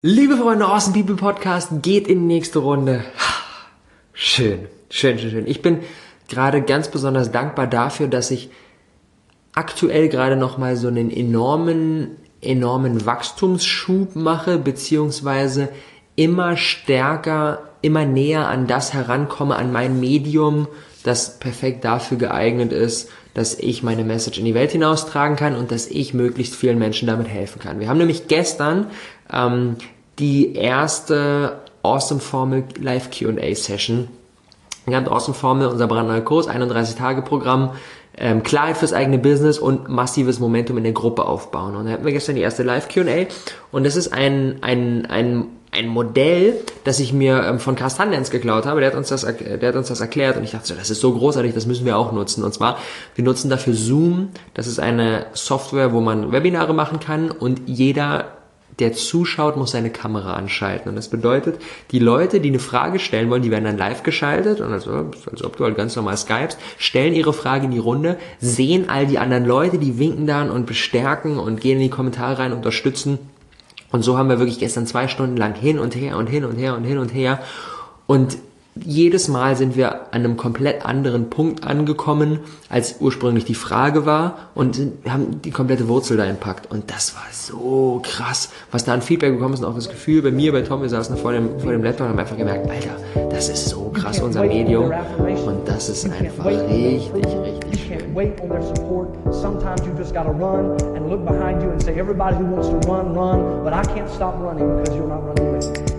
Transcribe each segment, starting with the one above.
Liebe Freunde, Awesome People Podcast geht in die nächste Runde. Schön, schön, schön, schön. Ich bin gerade ganz besonders dankbar dafür, dass ich aktuell gerade nochmal so einen enormen, enormen Wachstumsschub mache, beziehungsweise immer stärker, immer näher an das herankomme, an mein Medium, das perfekt dafür geeignet ist, dass ich meine Message in die Welt hinaustragen kann und dass ich möglichst vielen Menschen damit helfen kann. Wir haben nämlich gestern ähm, die erste Awesome Formel Live Q&A Session. Ganz Awesome Formel, unser brandneuer Kurs, 31 Tage Programm, ähm, Klarheit fürs eigene Business und massives Momentum in der Gruppe aufbauen. Und da hatten wir gestern die erste Live Q&A und das ist ein, ein, ein ein Modell, das ich mir ähm, von Carsten Lenz geklaut habe. Der hat uns das, der hat uns das erklärt und ich dachte, so, das ist so großartig, das müssen wir auch nutzen. Und zwar, wir nutzen dafür Zoom. Das ist eine Software, wo man Webinare machen kann und jeder der zuschaut, muss seine Kamera anschalten. Und das bedeutet, die Leute, die eine Frage stellen wollen, die werden dann live geschaltet und also, als ob du halt ganz normal skypst, stellen ihre Frage in die Runde, sehen all die anderen Leute, die winken dann und bestärken und gehen in die Kommentare rein, unterstützen und so haben wir wirklich gestern zwei Stunden lang hin und her und hin und her und hin und her. Und jedes Mal sind wir an einem komplett anderen Punkt angekommen, als ursprünglich die Frage war und sind, haben die komplette Wurzel da entpackt. Und das war so krass, was da an Feedback gekommen ist und auch das Gefühl bei mir, bei Tom, wir saßen vor dem, vor dem Laptop und haben einfach gemerkt, Alter, das ist so krass, unser Medium. Und das ist einfach richtig, richtig schön.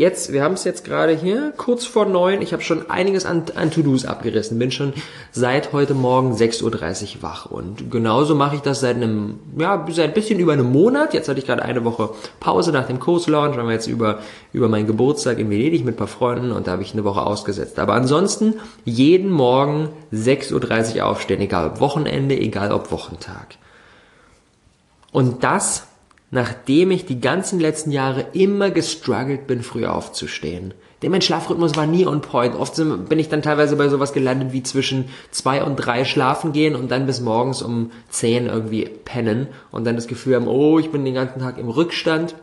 Jetzt, wir haben es jetzt gerade hier, kurz vor neun. Ich habe schon einiges an, an To-Dos abgerissen. Bin schon seit heute Morgen 6.30 Uhr wach. Und genauso mache ich das seit einem, ja, seit ein bisschen über einem Monat. Jetzt hatte ich gerade eine Woche Pause nach dem Kurslaunch. Waren wir jetzt über, über meinen Geburtstag in Venedig mit ein paar Freunden und da habe ich eine Woche ausgesetzt. Aber ansonsten jeden Morgen 6.30 Uhr aufstehen. Egal ob Wochenende, egal ob Wochentag. Und das nachdem ich die ganzen letzten Jahre immer gestruggelt bin, früh aufzustehen. Denn mein Schlafrhythmus war nie on point. Oft bin ich dann teilweise bei sowas gelandet wie zwischen zwei und drei schlafen gehen und dann bis morgens um zehn irgendwie pennen und dann das Gefühl haben, oh, ich bin den ganzen Tag im Rückstand.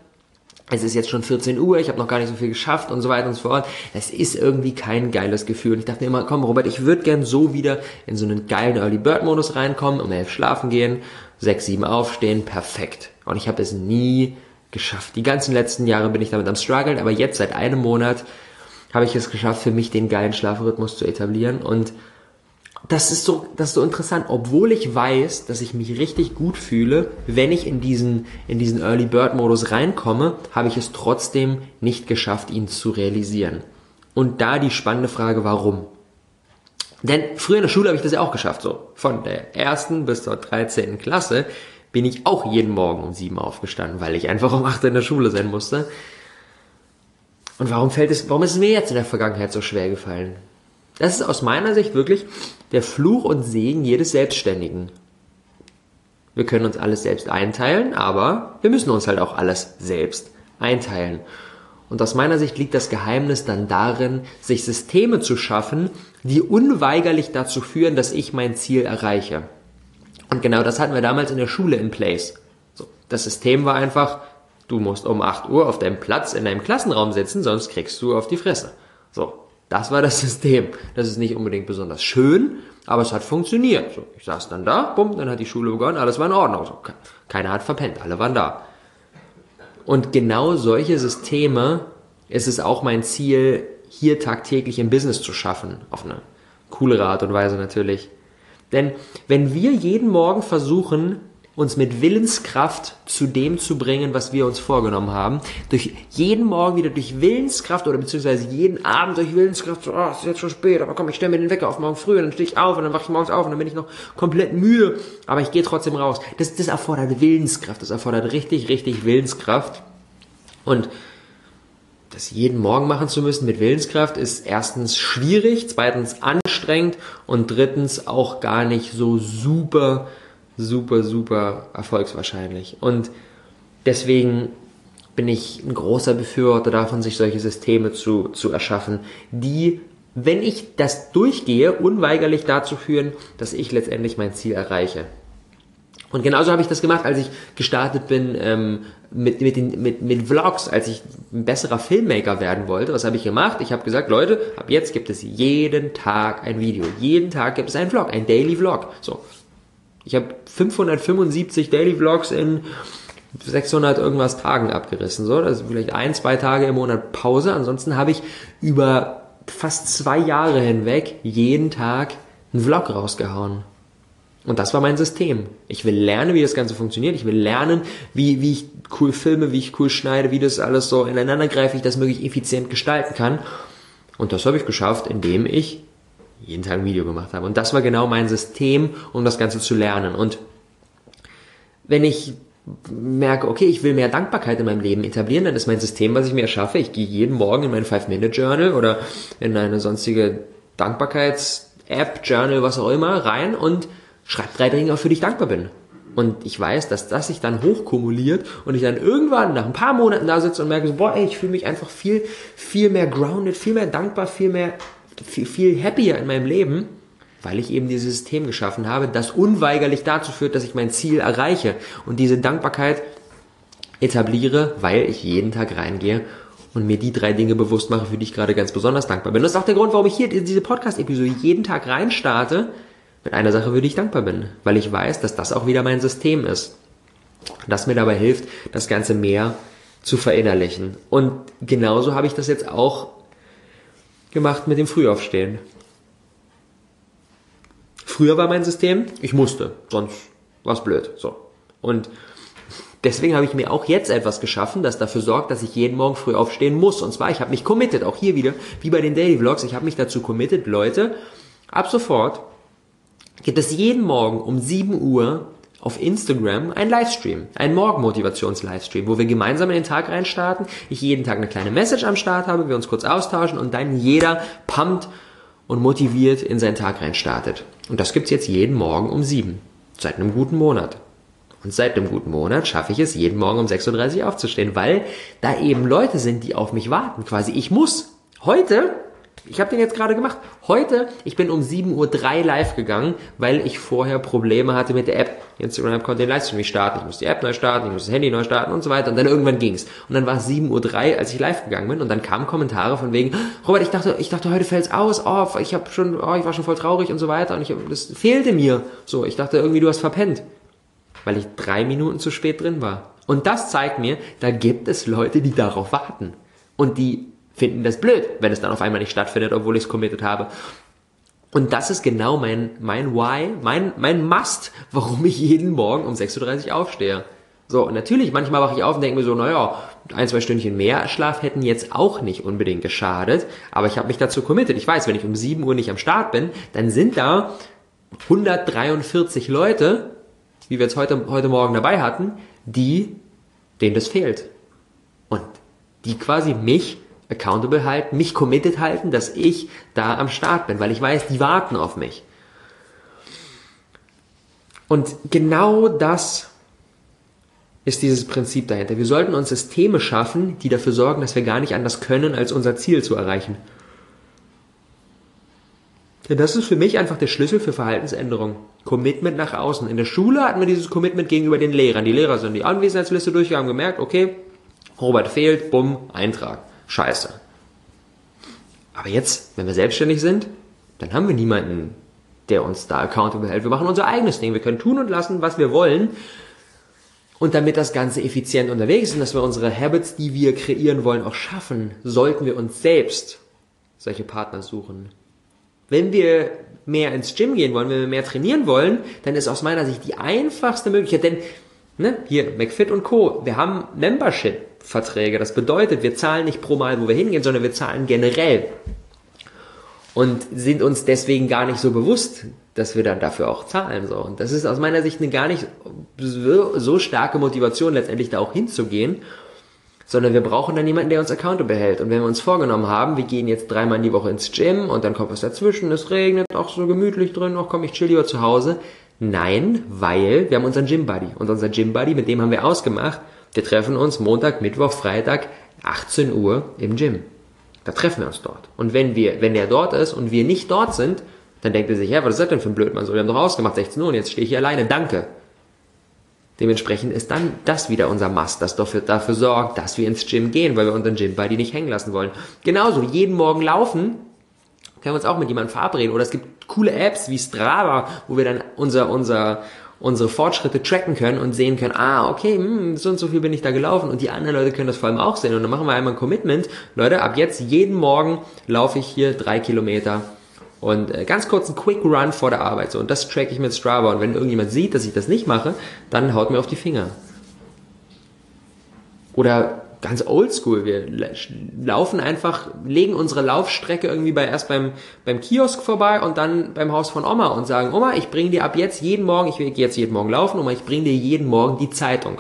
Es ist jetzt schon 14 Uhr, ich habe noch gar nicht so viel geschafft und so weiter und so fort. Das ist irgendwie kein geiles Gefühl. Und ich dachte mir immer, komm Robert, ich würde gern so wieder in so einen geilen Early Bird Modus reinkommen, um elf schlafen gehen, sechs, sieben aufstehen, perfekt. Und ich habe es nie geschafft. Die ganzen letzten Jahre bin ich damit am struggeln, aber jetzt seit einem Monat habe ich es geschafft, für mich den geilen Schlafrhythmus zu etablieren und das ist so, das ist so interessant, obwohl ich weiß, dass ich mich richtig gut fühle, wenn ich in diesen, in diesen Early Bird Modus reinkomme, habe ich es trotzdem nicht geschafft, ihn zu realisieren. Und da die spannende Frage, warum? Denn früher in der Schule habe ich das ja auch geschafft, so. Von der ersten bis zur 13. Klasse bin ich auch jeden Morgen um sieben aufgestanden, weil ich einfach um acht in der Schule sein musste. Und warum fällt es, warum ist es mir jetzt in der Vergangenheit so schwer gefallen? Das ist aus meiner Sicht wirklich der Fluch und Segen jedes Selbstständigen. Wir können uns alles selbst einteilen, aber wir müssen uns halt auch alles selbst einteilen. Und aus meiner Sicht liegt das Geheimnis dann darin, sich Systeme zu schaffen, die unweigerlich dazu führen, dass ich mein Ziel erreiche. Und genau das hatten wir damals in der Schule in place. So, das System war einfach, du musst um 8 Uhr auf deinem Platz in deinem Klassenraum sitzen, sonst kriegst du auf die Fresse. So, das war das System. Das ist nicht unbedingt besonders schön, aber es hat funktioniert. So, ich saß dann da, bumm, dann hat die Schule begonnen, alles war in Ordnung. So, keiner hat verpennt, alle waren da. Und genau solche Systeme ist es auch mein Ziel, hier tagtäglich im Business zu schaffen. Auf eine coolere Art und Weise natürlich. Denn wenn wir jeden Morgen versuchen, uns mit Willenskraft zu dem zu bringen, was wir uns vorgenommen haben, durch jeden Morgen wieder durch Willenskraft oder beziehungsweise jeden Abend durch Willenskraft, so, oh, es ist jetzt schon spät, aber komm, ich stelle mir den Wecker auf morgen früh und dann stehe ich auf und dann wache ich morgens auf und dann bin ich noch komplett müde, aber ich gehe trotzdem raus. Das, das erfordert Willenskraft, das erfordert richtig, richtig Willenskraft und das jeden Morgen machen zu müssen mit Willenskraft ist erstens schwierig, zweitens anstrengend und drittens auch gar nicht so super, super, super erfolgswahrscheinlich. Und deswegen bin ich ein großer Befürworter davon, sich solche Systeme zu, zu erschaffen, die, wenn ich das durchgehe, unweigerlich dazu führen, dass ich letztendlich mein Ziel erreiche. Und genauso habe ich das gemacht, als ich gestartet bin ähm, mit, mit, den, mit, mit Vlogs, als ich ein besserer Filmmaker werden wollte. Was habe ich gemacht? Ich habe gesagt, Leute, ab jetzt gibt es jeden Tag ein Video. Jeden Tag gibt es einen Vlog, ein Daily Vlog. So. Ich habe 575 Daily Vlogs in 600 irgendwas Tagen abgerissen. So, das ist vielleicht ein, zwei Tage im Monat Pause. Ansonsten habe ich über fast zwei Jahre hinweg jeden Tag einen Vlog rausgehauen. Und das war mein System. Ich will lernen, wie das Ganze funktioniert. Ich will lernen, wie, wie ich cool filme, wie ich cool schneide, wie das alles so ineinander greife, wie ich das möglichst effizient gestalten kann. Und das habe ich geschafft, indem ich jeden Tag ein Video gemacht habe. Und das war genau mein System, um das Ganze zu lernen. Und wenn ich merke, okay, ich will mehr Dankbarkeit in meinem Leben etablieren, dann ist mein System, was ich mir erschaffe. Ich gehe jeden Morgen in mein Five-Minute-Journal oder in eine sonstige Dankbarkeits-App, Journal, was auch immer, rein und schreib drei Dinge, für die ich dankbar bin. Und ich weiß, dass das sich dann hochkumuliert und ich dann irgendwann nach ein paar Monaten da sitze und merke, so, boah, ey, ich fühle mich einfach viel, viel mehr grounded, viel mehr dankbar, viel mehr, viel, viel happier in meinem Leben, weil ich eben dieses System geschaffen habe, das unweigerlich dazu führt, dass ich mein Ziel erreiche und diese Dankbarkeit etabliere, weil ich jeden Tag reingehe und mir die drei Dinge bewusst mache, für die ich gerade ganz besonders dankbar bin. das ist auch der Grund, warum ich hier diese Podcast-Episode jeden Tag reinstarte, mit einer Sache, für die ich dankbar bin, weil ich weiß, dass das auch wieder mein System ist. Das mir dabei hilft, das Ganze mehr zu verinnerlichen. Und genauso habe ich das jetzt auch gemacht mit dem Frühaufstehen. Früher war mein System, ich musste, sonst war es blöd. So. Und deswegen habe ich mir auch jetzt etwas geschaffen, das dafür sorgt, dass ich jeden Morgen früh aufstehen muss. Und zwar, ich habe mich committed, auch hier wieder, wie bei den Daily Vlogs, ich habe mich dazu committed, Leute, ab sofort gibt es jeden Morgen um 7 Uhr auf Instagram ein Livestream, ein Morgenmotivations-Livestream, wo wir gemeinsam in den Tag reinstarten, ich jeden Tag eine kleine Message am Start habe, wir uns kurz austauschen und dann jeder pumpt und motiviert in seinen Tag reinstartet. Und das gibt's jetzt jeden Morgen um 7, seit einem guten Monat. Und seit einem guten Monat schaffe ich es, jeden Morgen um 6.30 Uhr aufzustehen, weil da eben Leute sind, die auf mich warten. Quasi, ich muss. Heute ich habe den jetzt gerade gemacht. Heute, ich bin um 7.03 Uhr live gegangen, weil ich vorher Probleme hatte mit der App. Instagram konnte den Livestream nicht starten. Ich musste die App neu starten, ich musste das Handy neu starten und so weiter. Und dann irgendwann ging's. Und dann war es 7.03 Uhr, als ich live gegangen bin. Und dann kamen Kommentare von wegen, Robert, ich dachte, ich dachte, heute fällt's aus. Oh, ich habe schon, oh, ich war schon voll traurig und so weiter. Und ich, das fehlte mir. So, ich dachte irgendwie, du hast verpennt. Weil ich drei Minuten zu spät drin war. Und das zeigt mir, da gibt es Leute, die darauf warten. Und die finden das blöd, wenn es dann auf einmal nicht stattfindet, obwohl ich es committed habe. Und das ist genau mein, mein Why, mein, mein Must, warum ich jeden Morgen um 6.30 Uhr aufstehe. So, natürlich, manchmal wache ich auf und denke mir so, naja, ein, zwei Stündchen mehr Schlaf hätten jetzt auch nicht unbedingt geschadet, aber ich habe mich dazu committed. Ich weiß, wenn ich um 7 Uhr nicht am Start bin, dann sind da 143 Leute, wie wir jetzt heute, heute Morgen dabei hatten, die, denen das fehlt. Und die quasi mich accountable halten, mich committed halten, dass ich da am Start bin, weil ich weiß, die warten auf mich. Und genau das ist dieses Prinzip dahinter. Wir sollten uns Systeme schaffen, die dafür sorgen, dass wir gar nicht anders können, als unser Ziel zu erreichen. Denn das ist für mich einfach der Schlüssel für Verhaltensänderung. Commitment nach außen. In der Schule hatten wir dieses Commitment gegenüber den Lehrern. Die Lehrer sind die Anwesenheitsliste durchgegangen, gemerkt, okay, Robert fehlt, bumm, Eintrag scheiße. Aber jetzt, wenn wir selbstständig sind, dann haben wir niemanden, der uns da accountable hält. Wir machen unser eigenes Ding. Wir können tun und lassen, was wir wollen. Und damit das Ganze effizient unterwegs ist und dass wir unsere Habits, die wir kreieren wollen, auch schaffen, sollten wir uns selbst solche Partner suchen. Wenn wir mehr ins Gym gehen wollen, wenn wir mehr trainieren wollen, dann ist aus meiner Sicht die einfachste Möglichkeit, denn ne, hier McFit und Co. Wir haben Membership. Verträge. Das bedeutet, wir zahlen nicht pro Mal, wo wir hingehen, sondern wir zahlen generell. Und sind uns deswegen gar nicht so bewusst, dass wir dann dafür auch zahlen. So. Und das ist aus meiner Sicht eine gar nicht so starke Motivation, letztendlich da auch hinzugehen, sondern wir brauchen dann jemanden, der uns accountable hält. Und wenn wir uns vorgenommen haben, wir gehen jetzt dreimal in die Woche ins Gym und dann kommt was dazwischen, es regnet, auch so gemütlich drin, auch komm, ich chill lieber zu Hause. Nein, weil wir haben unseren Gym Buddy. Und unser Gym Buddy, mit dem haben wir ausgemacht, wir treffen uns Montag, Mittwoch, Freitag, 18 Uhr im Gym. Da treffen wir uns dort. Und wenn wir, wenn der dort ist und wir nicht dort sind, dann denkt er sich, ja, was ist das denn für ein Blödmann? So, wir haben doch ausgemacht, 16 Uhr und jetzt stehe ich hier alleine, danke. Dementsprechend ist dann das wieder unser Must, das dafür, dafür sorgt, dass wir ins Gym gehen, weil wir unseren Gym Buddy nicht hängen lassen wollen. Genauso, jeden Morgen laufen, können wir uns auch mit jemandem verabreden. Oder es gibt coole Apps wie Strava, wo wir dann unser, unser, unsere Fortschritte tracken können und sehen können, ah, okay, hm, so und so viel bin ich da gelaufen und die anderen Leute können das vor allem auch sehen. Und dann machen wir einmal ein Commitment. Leute, ab jetzt jeden Morgen laufe ich hier drei Kilometer und äh, ganz kurz ein Quick Run vor der Arbeit. So, und das track ich mit Strava. Und wenn irgendjemand sieht, dass ich das nicht mache, dann haut mir auf die Finger. Oder ganz oldschool, wir laufen einfach, legen unsere Laufstrecke irgendwie bei, erst beim, beim Kiosk vorbei und dann beim Haus von Oma und sagen, Oma, ich bringe dir ab jetzt jeden Morgen, ich gehe jetzt jeden Morgen laufen, Oma, ich bringe dir jeden Morgen die Zeitung.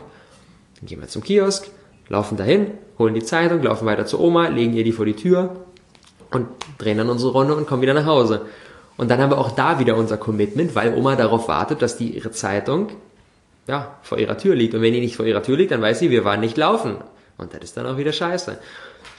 Dann gehen wir zum Kiosk, laufen dahin, holen die Zeitung, laufen weiter zu Oma, legen ihr die vor die Tür, und drehen dann unsere Runde und kommen wieder nach Hause. Und dann haben wir auch da wieder unser Commitment, weil Oma darauf wartet, dass die ihre Zeitung ja, vor ihrer Tür liegt. Und wenn die nicht vor ihrer Tür liegt, dann weiß sie, wir waren nicht laufen. Und das ist dann auch wieder scheiße.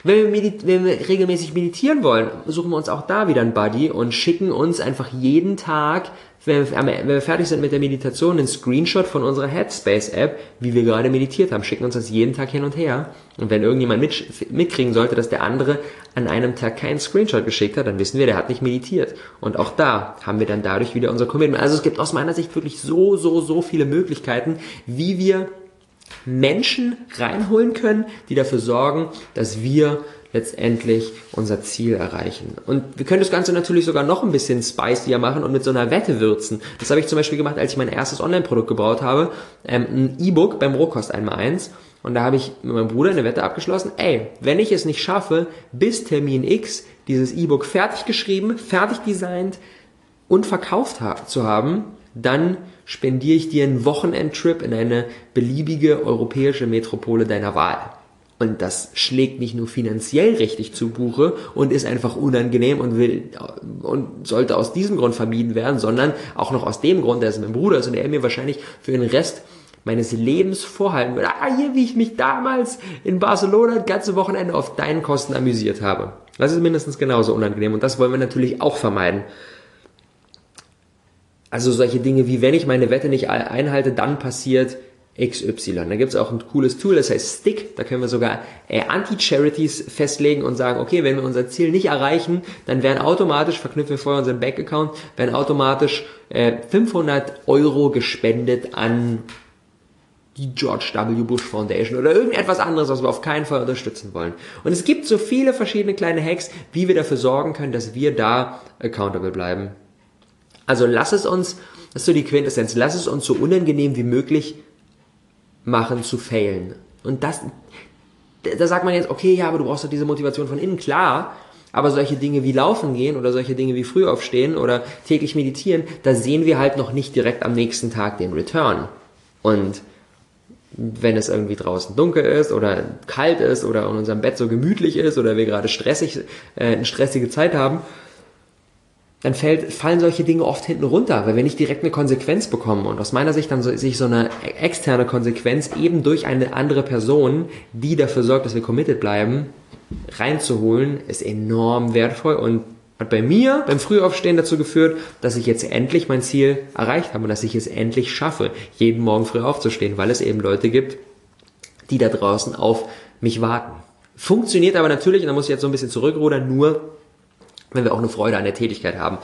Wenn wir, wenn wir regelmäßig meditieren wollen, suchen wir uns auch da wieder einen Buddy und schicken uns einfach jeden Tag wenn wir, wenn wir fertig sind mit der Meditation, einen Screenshot von unserer Headspace-App, wie wir gerade meditiert haben, schicken uns das jeden Tag hin und her. Und wenn irgendjemand mit, mitkriegen sollte, dass der andere an einem Tag keinen Screenshot geschickt hat, dann wissen wir, der hat nicht meditiert. Und auch da haben wir dann dadurch wieder unser Commitment. Also es gibt aus meiner Sicht wirklich so, so, so viele Möglichkeiten, wie wir Menschen reinholen können, die dafür sorgen, dass wir letztendlich unser Ziel erreichen. Und wir können das Ganze natürlich sogar noch ein bisschen spicier machen und mit so einer Wette würzen. Das habe ich zum Beispiel gemacht, als ich mein erstes Online-Produkt gebaut habe, ähm, ein E-Book beim Rohkost einmal eins. Und da habe ich mit meinem Bruder eine Wette abgeschlossen, ey, wenn ich es nicht schaffe, bis Termin X dieses E-Book fertig geschrieben, fertig designt und verkauft ha zu haben, dann spendiere ich dir einen Wochenendtrip in eine beliebige europäische Metropole deiner Wahl. Und das schlägt nicht nur finanziell richtig zu Buche und ist einfach unangenehm und will und sollte aus diesem Grund vermieden werden, sondern auch noch aus dem Grund, dass es mein Bruder ist und er mir wahrscheinlich für den Rest meines Lebens vorhalten würde. Ah, hier, wie ich mich damals in Barcelona das ganze Wochenende auf deinen Kosten amüsiert habe. Das ist mindestens genauso unangenehm und das wollen wir natürlich auch vermeiden. Also solche Dinge wie, wenn ich meine Wette nicht einhalte, dann passiert XY. Da gibt es auch ein cooles Tool, das heißt Stick. Da können wir sogar äh, Anti-Charities festlegen und sagen, okay, wenn wir unser Ziel nicht erreichen, dann werden automatisch, verknüpfen wir vorher unseren Bank-Account, werden automatisch äh, 500 Euro gespendet an die George W. Bush Foundation oder irgendetwas anderes, was wir auf keinen Fall unterstützen wollen. Und es gibt so viele verschiedene kleine Hacks, wie wir dafür sorgen können, dass wir da accountable bleiben. Also lass es uns, das ist so die Quintessenz, lass es uns so unangenehm wie möglich machen zu failen. Und das, da sagt man jetzt, okay, ja, aber du brauchst doch diese Motivation von innen, klar. Aber solche Dinge wie Laufen gehen oder solche Dinge wie früh aufstehen oder täglich meditieren, da sehen wir halt noch nicht direkt am nächsten Tag den Return. Und wenn es irgendwie draußen dunkel ist oder kalt ist oder in unserem Bett so gemütlich ist oder wir gerade stressig, äh, eine stressige Zeit haben, dann fällt, fallen solche Dinge oft hinten runter, weil wir nicht direkt eine Konsequenz bekommen. Und aus meiner Sicht dann so, sich so eine externe Konsequenz eben durch eine andere Person, die dafür sorgt, dass wir committed bleiben, reinzuholen, ist enorm wertvoll und hat bei mir beim Frühaufstehen dazu geführt, dass ich jetzt endlich mein Ziel erreicht habe und dass ich es endlich schaffe, jeden Morgen früh aufzustehen, weil es eben Leute gibt, die da draußen auf mich warten. Funktioniert aber natürlich, und da muss ich jetzt so ein bisschen zurückrudern, nur wenn wir auch eine Freude an der Tätigkeit haben.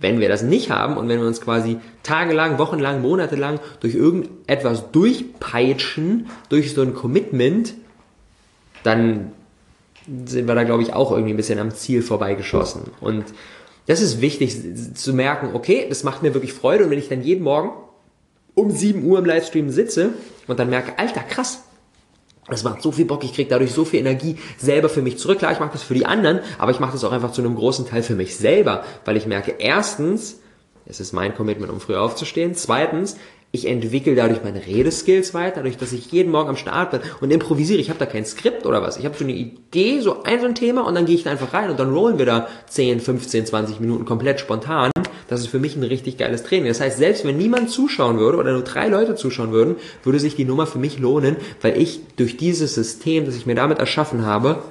Wenn wir das nicht haben und wenn wir uns quasi tagelang, wochenlang, monatelang durch irgendetwas durchpeitschen, durch so ein Commitment, dann sind wir da, glaube ich, auch irgendwie ein bisschen am Ziel vorbeigeschossen. Und das ist wichtig zu merken, okay, das macht mir wirklich Freude. Und wenn ich dann jeden Morgen um 7 Uhr im Livestream sitze und dann merke, alter, krass, das macht so viel Bock, ich kriege dadurch so viel Energie selber für mich zurück. Klar, ich mache das für die anderen, aber ich mache das auch einfach zu einem großen Teil für mich selber, weil ich merke, erstens, es ist mein Commitment, um früh aufzustehen. Zweitens, Ich entwickle dadurch meine Redeskills weiter, dadurch, dass ich jeden Morgen am Start bin und improvisiere. Ich habe da kein Skript oder was. Ich habe so eine Idee, so ein so ein Thema und dann gehe ich da einfach rein und dann rollen wir da 10, 15, 20 Minuten komplett spontan. Das ist für mich ein richtig geiles Training. Das heißt, selbst wenn niemand zuschauen würde oder nur drei Leute zuschauen würden, würde sich die Nummer für mich lohnen, weil ich durch dieses System, das ich mir damit erschaffen habe,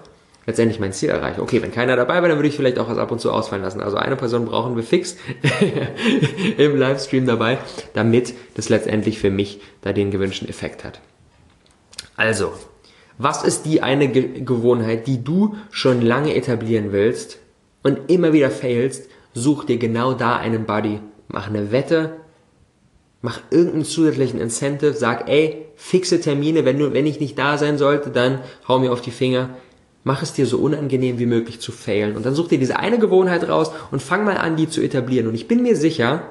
letztendlich mein Ziel erreiche. Okay, wenn keiner dabei wäre, dann würde ich vielleicht auch was ab und zu ausfallen lassen. Also eine Person brauchen wir fix im Livestream dabei, damit das letztendlich für mich da den gewünschten Effekt hat. Also, was ist die eine Ge Gewohnheit, die du schon lange etablieren willst und immer wieder failst? Such dir genau da einen Buddy. Mach eine Wette, mach irgendeinen zusätzlichen Incentive, sag, ey, fixe Termine, wenn, du, wenn ich nicht da sein sollte, dann hau mir auf die Finger Mach es dir so unangenehm wie möglich zu failen. Und dann such dir diese eine Gewohnheit raus und fang mal an, die zu etablieren. Und ich bin mir sicher,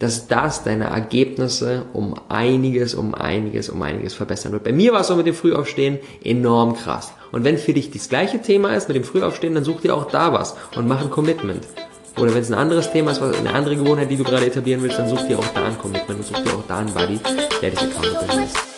dass das deine Ergebnisse um einiges, um einiges, um einiges verbessern wird. Bei mir war es so mit dem Frühaufstehen enorm krass. Und wenn für dich das gleiche Thema ist mit dem Frühaufstehen, dann such dir auch da was und mach ein Commitment. Oder wenn es ein anderes Thema ist, eine andere Gewohnheit, die du gerade etablieren willst, dann such dir auch da ein Commitment und such dir auch da einen Buddy, der dich accountable ist.